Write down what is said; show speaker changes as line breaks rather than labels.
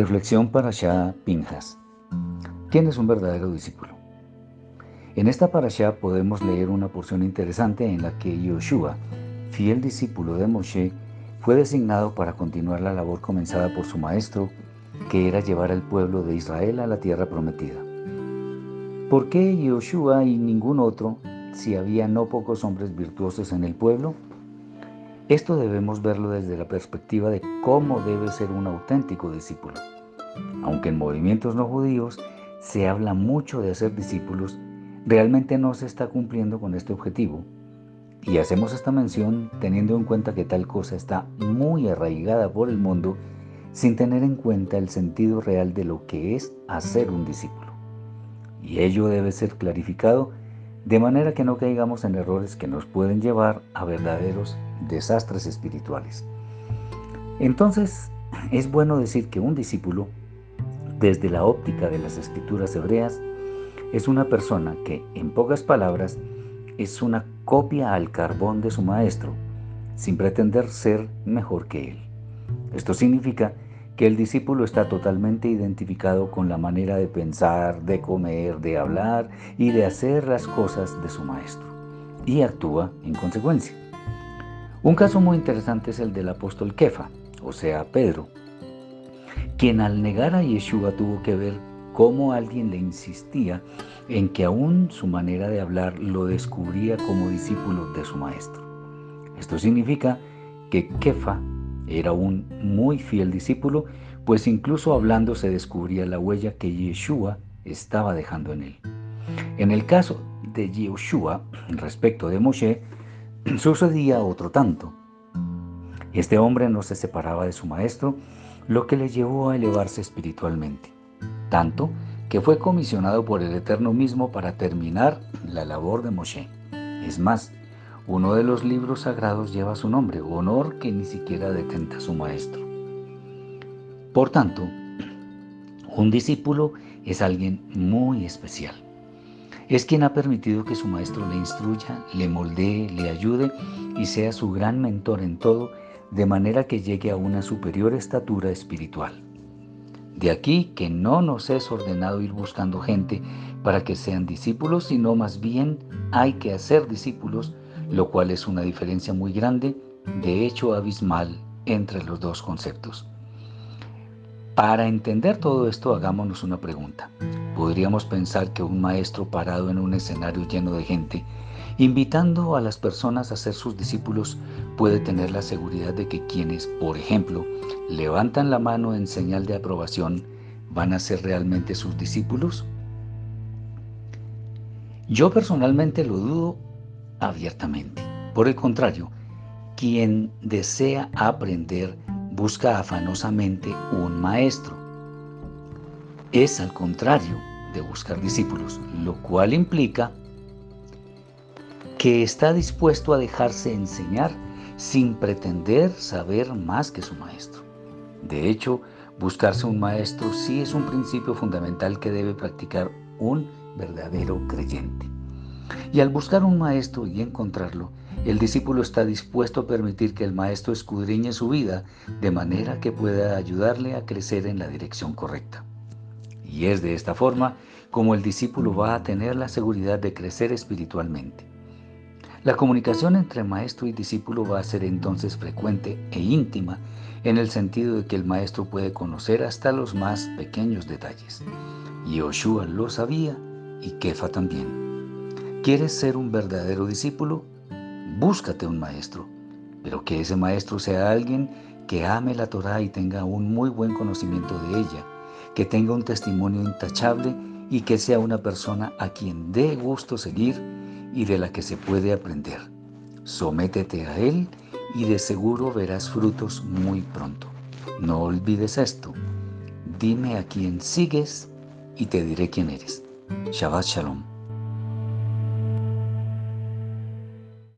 Reflexión para Shah Pinjas. ¿Quién es un verdadero discípulo? En esta parasha podemos leer una porción interesante en la que Yoshua, fiel discípulo de Moshe, fue designado para continuar la labor comenzada por su maestro, que era llevar al pueblo de Israel a la tierra prometida. ¿Por qué Yoshua y ningún otro, si había no pocos hombres virtuosos en el pueblo? Esto debemos verlo desde la perspectiva de cómo debe ser un auténtico discípulo. Aunque en movimientos no judíos se habla mucho de hacer discípulos, realmente no se está cumpliendo con este objetivo. Y hacemos esta mención teniendo en cuenta que tal cosa está muy arraigada por el mundo sin tener en cuenta el sentido real de lo que es hacer un discípulo. Y ello debe ser clarificado de manera que no caigamos en errores que nos pueden llevar a verdaderos desastres espirituales. Entonces, es bueno decir que un discípulo, desde la óptica de las escrituras hebreas, es una persona que, en pocas palabras, es una copia al carbón de su maestro, sin pretender ser mejor que él. Esto significa que el discípulo está totalmente identificado con la manera de pensar, de comer, de hablar y de hacer las cosas de su maestro, y actúa en consecuencia. Un caso muy interesante es el del apóstol Kefa, o sea, Pedro, quien al negar a Yeshua tuvo que ver cómo alguien le insistía en que aún su manera de hablar lo descubría como discípulo de su maestro. Esto significa que Kefa era un muy fiel discípulo, pues incluso hablando se descubría la huella que Yeshua estaba dejando en él. En el caso de Yeshua, respecto de Moshe, sucedía otro tanto. Este hombre no se separaba de su maestro, lo que le llevó a elevarse espiritualmente, tanto que fue comisionado por el Eterno mismo para terminar la labor de Moshe. Es más, uno de los libros sagrados lleva su nombre, honor que ni siquiera detenta su maestro. Por tanto, un discípulo es alguien muy especial. Es quien ha permitido que su maestro le instruya, le moldee, le ayude y sea su gran mentor en todo, de manera que llegue a una superior estatura espiritual. De aquí que no nos es ordenado ir buscando gente para que sean discípulos, sino más bien hay que hacer discípulos lo cual es una diferencia muy grande, de hecho abismal, entre los dos conceptos. Para entender todo esto, hagámonos una pregunta. Podríamos pensar que un maestro parado en un escenario lleno de gente, invitando a las personas a ser sus discípulos, puede tener la seguridad de que quienes, por ejemplo, levantan la mano en señal de aprobación, van a ser realmente sus discípulos? Yo personalmente lo dudo abiertamente. Por el contrario, quien desea aprender busca afanosamente un maestro. Es al contrario de buscar discípulos, lo cual implica que está dispuesto a dejarse enseñar sin pretender saber más que su maestro. De hecho, buscarse un maestro sí es un principio fundamental que debe practicar un verdadero creyente. Y al buscar un maestro y encontrarlo, el discípulo está dispuesto a permitir que el maestro escudriñe su vida de manera que pueda ayudarle a crecer en la dirección correcta. Y es de esta forma como el discípulo va a tener la seguridad de crecer espiritualmente. La comunicación entre maestro y discípulo va a ser entonces frecuente e íntima en el sentido de que el maestro puede conocer hasta los más pequeños detalles. Y Yoshua lo sabía y Kefa también. ¿Quieres ser un verdadero discípulo? Búscate un maestro, pero que ese maestro sea alguien que ame la Torah y tenga un muy buen conocimiento de ella, que tenga un testimonio intachable y que sea una persona a quien dé gusto seguir y de la que se puede aprender. Sométete a él y de seguro verás frutos muy pronto. No olvides esto. Dime a quién sigues y te diré quién eres. Shabbat Shalom.